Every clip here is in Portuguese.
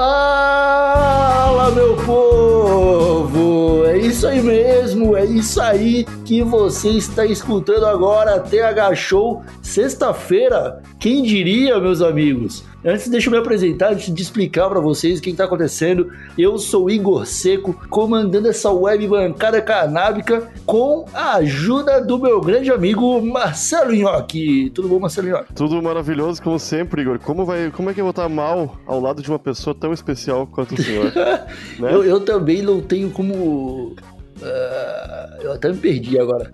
Fala, meu povo! É isso aí mesmo, é isso aí que você está escutando agora, TH Show, sexta-feira. Quem diria, meus amigos? Antes, deixa eu me apresentar, antes de explicar para vocês o que está acontecendo. Eu sou Igor Seco, comandando essa web bancada canábica com a ajuda do meu grande amigo Marcelo Nhoque. Tudo bom, Marcelo Nhoque? Tudo maravilhoso, como sempre, Igor. Como, vai, como é que eu vou estar mal ao lado de uma pessoa tão especial quanto o senhor? né? eu, eu também não tenho como Uh, eu até me perdi agora.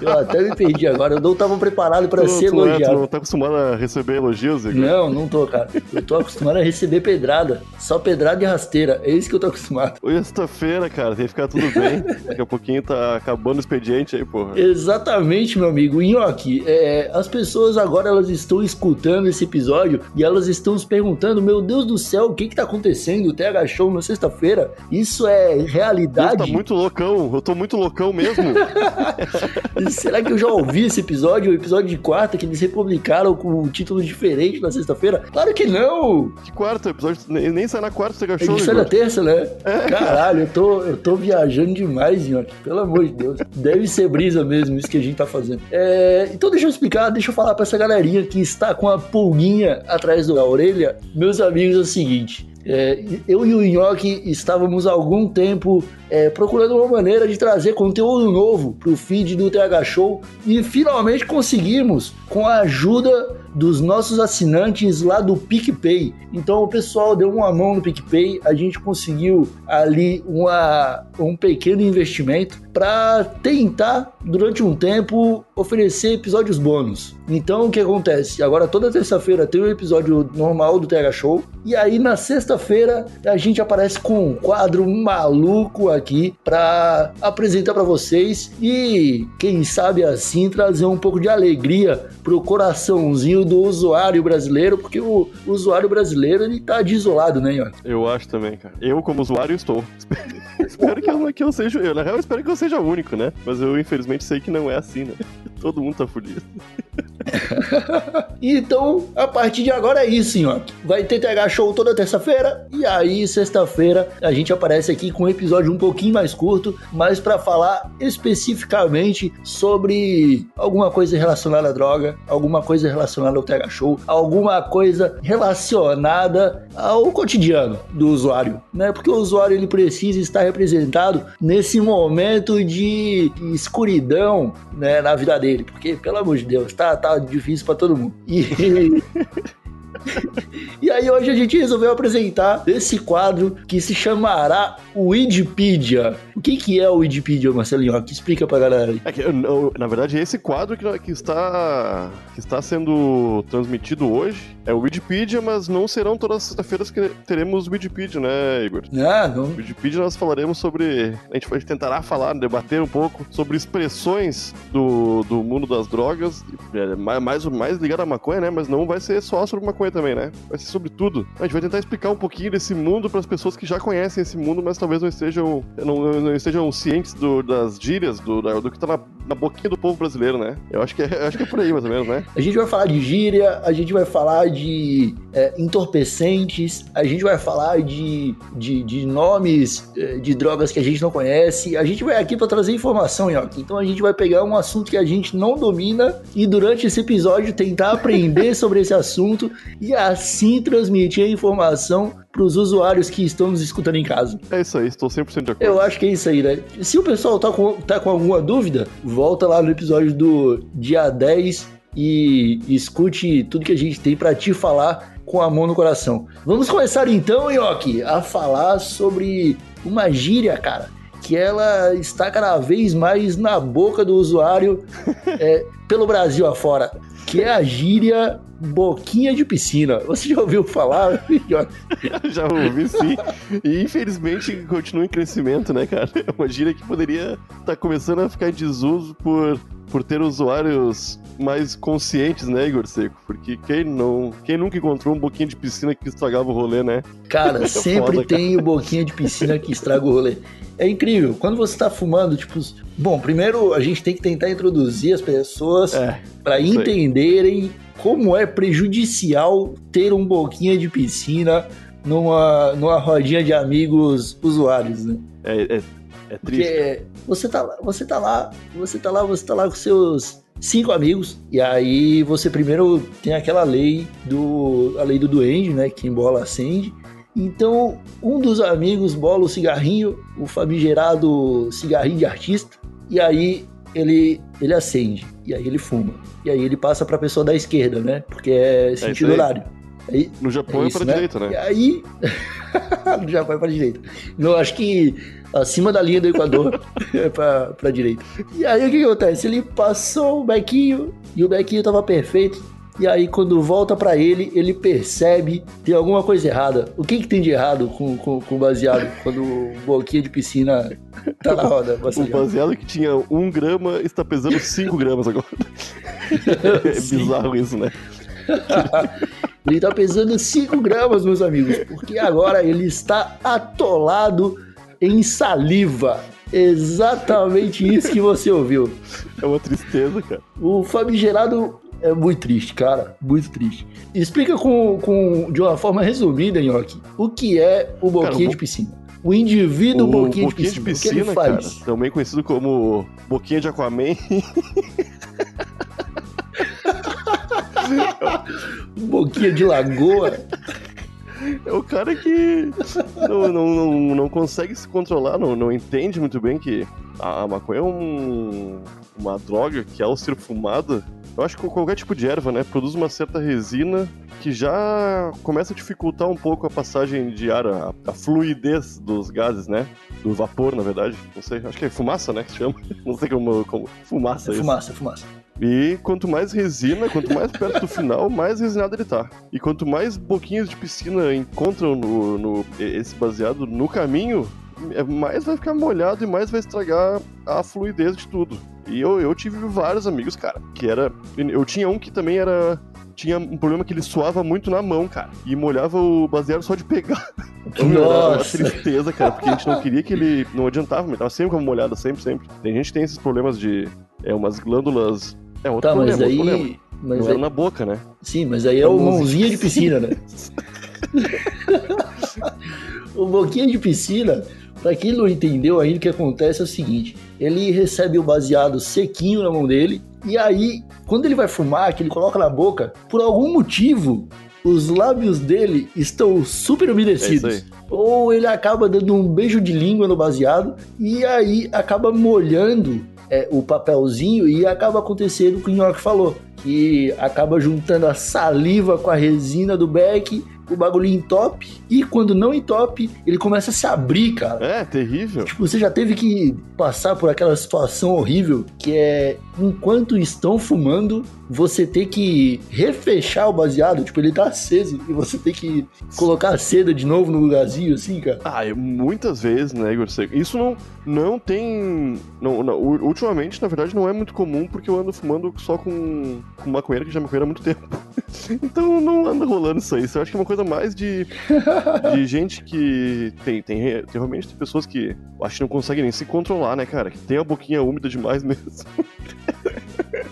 Eu até me perdi agora. Eu não estava preparado para ser tu elogiado. É, tu não tá acostumado a receber elogios, Igor? Não, não tô, cara. Eu tô acostumado a receber pedrada. Só pedrada e rasteira. É isso que eu tô acostumado. Hoje é sexta-feira, cara. Tem que ficar tudo bem. Daqui a pouquinho tá acabando o expediente aí, porra. Exatamente, meu amigo. Nhoque, é, as pessoas agora elas estão escutando esse episódio e elas estão se perguntando: Meu Deus do céu, o que que tá acontecendo? O TH Show na sexta-feira? Isso é realidade? Deus tá muito loucão loucão, eu tô muito loucão mesmo. Será que eu já ouvi esse episódio, o episódio de quarta, que eles republicaram com um título diferente na sexta-feira? Claro que não! Que quarta? Episódio nem, sai na quarta, você achou? Ele sai na terça, né? É. Caralho, eu tô, eu tô viajando demais, Nhoque. Pelo amor de Deus. Deve ser brisa mesmo isso que a gente tá fazendo. É, então deixa eu explicar, deixa eu falar pra essa galerinha que está com a pulguinha atrás da orelha. Meus amigos, é o seguinte. É, eu e o Nhoque estávamos há algum tempo é, procurando uma maneira de trazer conteúdo novo para o feed do TH Show e finalmente conseguimos com a ajuda dos nossos assinantes lá do PicPay. Então o pessoal deu uma mão no PicPay, a gente conseguiu ali uma, um pequeno investimento para tentar, durante um tempo, oferecer episódios bônus. Então o que acontece? Agora toda terça-feira tem um episódio normal do TH Show, e aí na sexta-feira a gente aparece com um quadro maluco aqui para apresentar para vocês e quem sabe assim trazer um pouco de alegria pro coraçãozinho do usuário brasileiro, porque o, o usuário brasileiro ele tá desolado, né, Ian? Eu acho também, cara. Eu como usuário estou. espero que eu, que eu seja, eu na real espero que eu seja o único, né? Mas eu infelizmente sei que não é assim, né? Todo mundo tá fudido. então, a partir de agora é isso, senhor. Vai ter TH Show toda terça-feira. E aí, sexta-feira, a gente aparece aqui com um episódio um pouquinho mais curto, mas para falar especificamente sobre alguma coisa relacionada à droga, alguma coisa relacionada ao TH Show, alguma coisa relacionada ao cotidiano do usuário, né? Porque o usuário ele precisa estar representado nesse momento de escuridão, né, na vida dele, porque pelo amor de Deus, tá, tá difícil para todo mundo. E e aí hoje a gente resolveu apresentar esse quadro que se chamará Wikipedia. O que, que é o Wikipedia, Marcelinho? Que explica pra galera aí. É que, na verdade, esse quadro que, que, está, que está sendo transmitido hoje é o Wikipedia, mas não serão todas as sextas-feiras que teremos o Wikipedia, né, Igor? Ah, não. No Wikipedia nós falaremos sobre. A gente, gente tentará falar, debater um pouco sobre expressões do, do mundo das drogas, é, mais, mais ligado à maconha, né? Mas não vai ser só sobre maconha também, né? Vai ser sobre tudo. A gente vai tentar explicar um pouquinho desse mundo para as pessoas que já conhecem esse mundo, mas talvez não estejam, não, não estejam cientes do, das gírias, do, do que tá na, na, boquinha do povo brasileiro, né? Eu acho que, é, acho que é por aí, mais ou menos, né? A gente vai falar de gíria, a gente vai falar de é, entorpecentes, a gente vai falar de, de, de nomes é, de drogas que a gente não conhece. A gente vai aqui para trazer informação, Yoki. Então a gente vai pegar um assunto que a gente não domina e durante esse episódio tentar aprender sobre esse assunto e assim transmitir a informação para os usuários que estão nos escutando em casa. É isso aí, estou 100% de acordo. Eu acho que é isso aí, né? Se o pessoal tá com, tá com alguma dúvida, volta lá no episódio do dia 10 e escute tudo que a gente tem para te falar com a mão no coração. Vamos começar então, Yoki, a falar sobre uma gíria, cara, que ela está cada vez mais na boca do usuário é, pelo Brasil afora que é a gíria boquinha de piscina. Você já ouviu falar? já ouvi sim. E infelizmente continua em crescimento, né, cara? É uma gíria que poderia estar tá começando a ficar em desuso por, por ter usuários mais conscientes, né, Igor Seco? Porque quem não, quem nunca encontrou um boquinha de piscina que estragava o rolê, né? Cara, sempre Foda, tem cara. o boquinha de piscina que estraga o rolê. É incrível. Quando você tá fumando, tipo, bom, primeiro a gente tem que tentar introduzir as pessoas é, para entenderem como é prejudicial ter um boquinha de piscina numa, numa rodinha de amigos usuários, né? É, é, é triste. Porque você tá, lá- você tá lá, você tá lá, você tá lá com seus cinco amigos, e aí você primeiro tem aquela lei do. a lei do duende, né? Quem bola acende. Então, um dos amigos bola o cigarrinho, o famigerado cigarrinho de artista, e aí ele, ele acende, e aí ele fuma. E aí ele passa pra pessoa da esquerda, né? Porque é sentido aí. horário. Aí, No Japão é, isso, pra né? direita, E né? aí. já vai pra direita. Não, acho que acima da linha do Equador é pra, pra direita. E aí o que, que acontece? Ele passou o bequinho e o bequinho tava perfeito. E aí, quando volta pra ele, ele percebe tem alguma coisa errada. O que, que tem de errado com, com, com o baseado quando o boquinha de piscina tá na roda? O Baseado? que tinha um grama está pesando 5 gramas agora. é bizarro isso, né? Ele tá pesando 5 gramas, meus amigos, porque agora ele está atolado em saliva. Exatamente isso que você ouviu. É uma tristeza, cara. O famigerado é muito triste, cara. Muito triste. Explica com, com, de uma forma resumida, Nhoque, o que é o boquinha Cara, o de piscina. O indivíduo o boquinha, boquinha de piscina. o que ele cara, faz? também conhecido como boquinha de Aquaman, Boquinha de lagoa. é o cara que não, não, não, não consegue se controlar, não, não entende muito bem que a, maconha é um, uma droga que, ao ser fumada, eu acho que qualquer tipo de erva, né, produz uma certa resina que já começa a dificultar um pouco a passagem de ar, a, a fluidez dos gases, né? Do vapor, na verdade. Não sei, acho que é fumaça, né, que se chama. Não sei como. como fumaça, É isso. fumaça, é fumaça. E quanto mais resina, quanto mais perto do final, mais resinado ele tá. E quanto mais boquinhas de piscina encontram no, no- esse baseado no caminho, é- mais vai ficar molhado e mais vai estragar a fluidez de tudo. E eu, eu tive vários amigos, cara, que era. Eu tinha um que também era. Tinha um problema que ele suava muito na mão, cara. E molhava o baseado só de pegar. Era uma Nossa. tristeza, cara, porque a gente não queria que ele. Não adiantava, ele tava sempre com a molhada, sempre, sempre. Tem gente que tem esses problemas de. É, umas glândulas. É outro Tá, mas problema, outro problema. aí. Mas Não aí era na boca, né? sim, mas aí é o mãozinha de piscina, né? O boquinha de piscina, pra quem não entendeu ainda, o que acontece é o seguinte: ele recebe o baseado sequinho na mão dele, e aí, quando ele vai fumar, que ele coloca na boca, por algum motivo, os lábios dele estão super É umedecidos. aí. Ou ele acaba dando um beijo de língua no baseado, e aí acaba molhando é, o papelzinho, e acaba acontecendo o que o Nhoque falou. Que acaba juntando a saliva com a resina do beck, o bagulho entope, e quando não entope, ele começa a se abrir, cara. É, terrível. Tipo, você já teve que passar por aquela situação horrível que é enquanto estão fumando, você tem que refechar o baseado, tipo, ele tá aceso e você tem que colocar a seda de novo no lugarzinho, assim, cara. Ah, eu- muitas vezes, né, Igor? Isso não, não tem. Não, não, ultimamente, na verdade, não é muito comum porque eu ando fumando só com, com maconheiro que já é maconheiro há muito tempo. então não anda rolando isso aí. Isso eu acho que é uma coisa mais de, de gente que tem, tem, tem realmente tem pessoas que acho que não conseguem nem se controlar, né, cara? Que tem a boquinha úmida demais mesmo.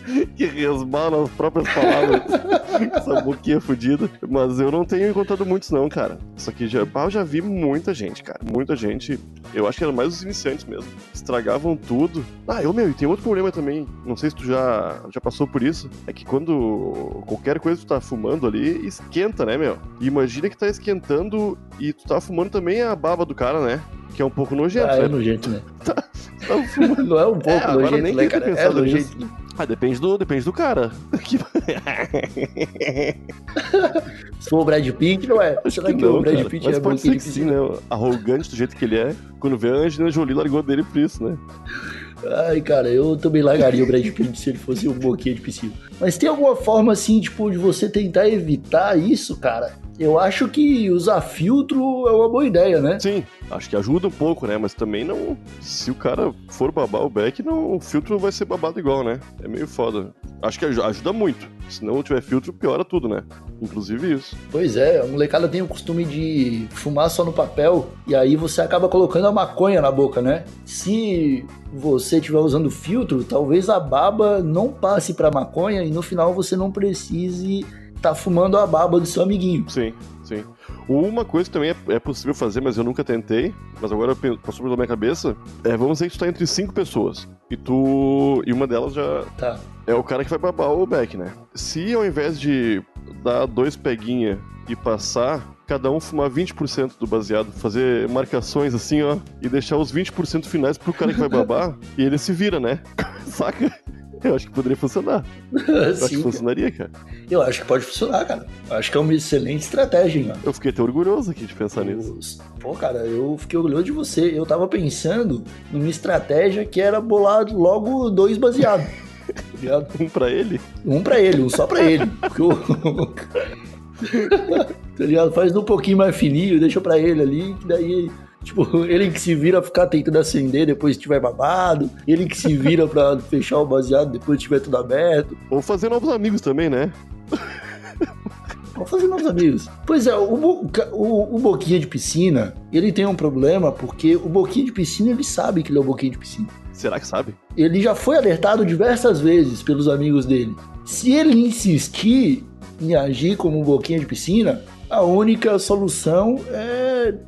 que resbala as próprias palavras. Essa boquinha fodida. Mas eu não tenho encontrado muitos, não, cara. Só que já, eu já vi muita gente, cara. Muita gente. Eu acho que era mais os iniciantes mesmo. Estragavam tudo. Ah, eu, meu, e tem outro problema também. Não sei se tu já, já passou por isso. É que quando qualquer coisa que tu tá fumando ali, esquenta, né, meu? E imagina que tá esquentando e tu tá fumando também a baba do cara, né? Que é um pouco nojento, Ah, né? é nojento, né? Tá fumando Não é um pouco É, nojento, nem né, cara? É pensar nojento. Ah, depende do, depende do cara. Se for o Brad Pitt, não é. Acho Será que que, o não, Brad cara. Pitt Mas é pode ser que sim, piscina? né? Arrogante do jeito que ele é. Quando vê a Angelina Jolie, largou dele por isso, né? Ai, cara, eu também largaria o Brad Pitt se ele fosse um boquinha de piscina. Mas tem alguma forma, assim, tipo, de você tentar evitar isso, cara? Eu acho que usar filtro é uma boa ideia, né? Sim, acho que ajuda um pouco, né? Mas também não. Se o cara for babar o back, não, o filtro vai ser babado igual, né? É meio foda. Acho que aju- ajuda muito. Se não tiver filtro, piora tudo, né? Inclusive isso. Pois é, a molecada tem o costume de fumar só no papel e aí você acaba colocando a maconha na boca, né? Se você estiver usando filtro, talvez a baba não passe pra maconha e no final você não precise estar fumando a baba do seu amiguinho. Sim, Sim. Uma coisa que também é, é possível fazer, mas eu nunca tentei, mas agora passou pela minha cabeça, é, vamos dizer que tu tá entre cinco pessoas, e tu... e uma delas já... Tá. É o cara que vai babar o back, né? Se ao invés de dar dois peguinha e passar, cada um fumar 20% do baseado, fazer marcações assim, ó, e deixar os 20% finais pro cara que vai babar, e ele se vira, né? Saca? Eu acho que poderia funcionar. Eu acho que Sim, funcionaria, cara. eu acho que pode funcionar, cara. Eu acho que é uma excelente estratégia, hein, ó. Eu fiquei até orgulhoso aqui de pensar nisso. Pô, cara, eu fiquei orgulhoso de você. Eu tava pensando numa estratégia que era bolar logo dois baseados. tá? Um pra ele? Um pra ele, um só pra ele. Porque o... tá ligado? Faz um pouquinho mais fininho, deixa pra ele ali, que daí. Tipo, ele que se vira ficar tentando acender depois que tiver babado, ele que se vira pra fechar o baseado depois que tiver tudo aberto. Ou fazer novos amigos também, né? Vamos fazer novos amigos. Pois é, o, Bo- o, o Boquinha de Piscina, ele tem um problema porque o Boquinha de Piscina, ele sabe que ele é o Boquinha de Piscina. Será que sabe? Ele já foi alertado diversas vezes pelos amigos dele. Se ele insistir em agir como um Boquinha de Piscina, a única solução é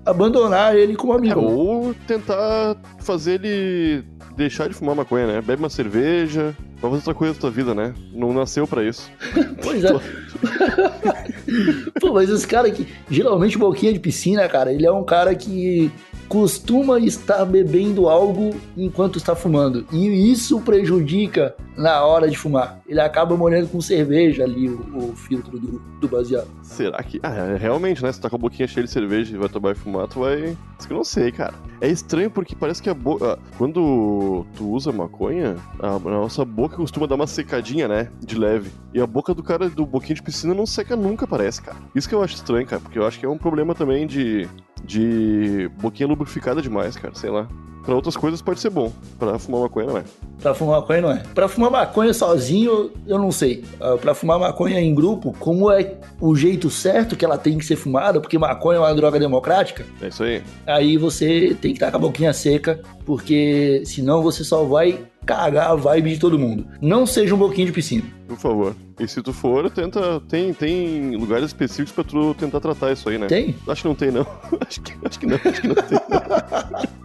abandonar ele como É, amigo. ou tentar fazer ele deixar de fumar maconha, né? Bebe uma cerveja, vai fazer outra coisa da tua vida, né? Não nasceu pra isso. Pois é. Pô, mas os caras que. Geralmente o Boquinha de Piscina, cara, ele é um cara que costuma estar bebendo algo enquanto está fumando. E isso prejudica na hora de fumar. Ele acaba molhando com cerveja ali o, o filtro do, do baseado. Será que. Ah, é, realmente, né? Se tá com a boquinha cheia de cerveja e vai tomar e fumar, tu vai. Isso que eu não sei, cara. É estranho porque parece que a boca. Quando tu usa maconha, a nossa boca costuma dar uma secadinha, né? De leve. E a boca do cara do boquinha de piscina não seca nunca, parece, cara. Isso que eu acho estranho, cara. Porque eu acho que é um problema também de. De boquinha lubrificada demais, cara. Sei lá. Pra outras coisas pode ser bom. Pra fumar maconha não é. Pra fumar maconha não é. Pra fumar maconha sozinho, eu não sei. Ah, Pra fumar maconha em grupo, como é o jeito certo que ela tem que ser fumada, porque maconha é uma droga democrática, É isso aí. aí você tem que estar com a boquinha seca, porque senão você só vai cagar a vibe de todo mundo. Não seja um boquinho de piscina. Por favor. E se tu for, tenta. Tem, tem lugares específicos pra tu tentar tratar isso aí, né? Tem? Acho que não tem, não. acho, que, acho que não, acho que não tem.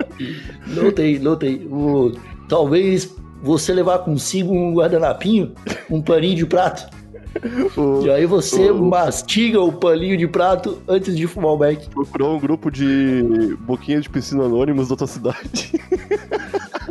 Não tem, não tem. O- talvez você levar consigo um guardanapinho, um paninho de prato. O- E aí você o- mastiga o paninho de prato antes de fumar o beck. Procurar um grupo de boquinhas de piscina anônimos da tua cidade.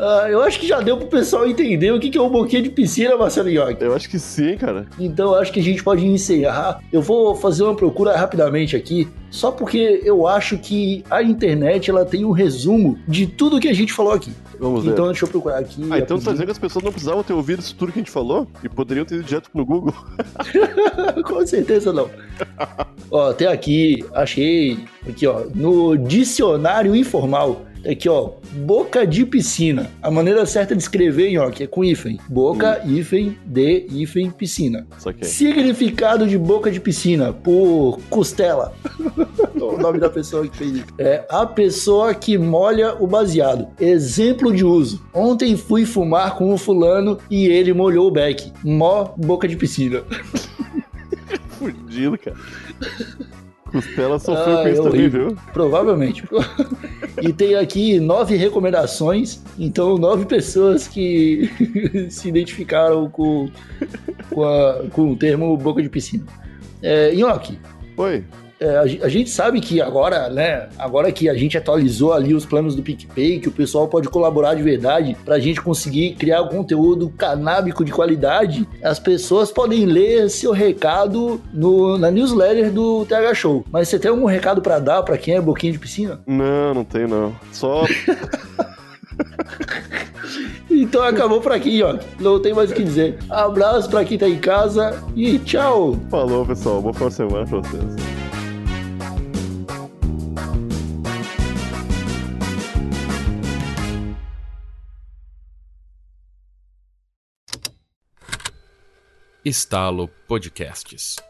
Ah, eu acho que já deu pro pessoal entender o que que é um boquinha de piscina, Marcelo York. Eu acho que sim, cara. Então eu acho que a gente pode encerrar. Eu vou fazer uma procura rapidamente aqui, só porque eu acho que a internet ela tem um resumo de tudo que a gente falou aqui. Vamos ver. Então deixa eu procurar aqui. ah, então tu tá dizendo que as pessoas não precisavam ter ouvido isso tudo que a gente falou? E poderiam ter ido direto no Google? Com certeza não. ó, tem aqui, achei, aqui ó, no dicionário informal, tá aqui ó, boca de piscina. A maneira certa de escrever, hein, ó, que é com hífen. Boca, hífen, de, hífen, piscina. Significado de boca de piscina, por costela. o nome da pessoa que fez isso. É a pessoa que molha o baseado. Exemplo de uso. Ontem fui fumar com o fulano e ele molhou o beck. Mó boca de piscina. Fudido, cara. Costela sofreu Ah, com isso é também, horrível. viu? Provavelmente. e tem aqui nove recomendações. Então, nove pessoas que se identificaram com, com, a- com o termo boca de piscina. É, Nhoque, Oi. É, a, ge- a gente sabe que agora, né? Agora que a gente atualizou ali os planos do PicPay, que o pessoal pode colaborar de verdade pra gente conseguir criar um conteúdo canábico de qualidade, as pessoas podem ler seu recado no, na newsletter do TH Show. Mas você tem algum recado pra dar pra quem é boquinha de piscina? Não, não tem não. Só. Então acabou por aqui, ó. Não tem mais o que dizer. Abraço pra quem tá em casa e tchau! Falou, pessoal. Boa semana pra vocês. Estalo Podcasts.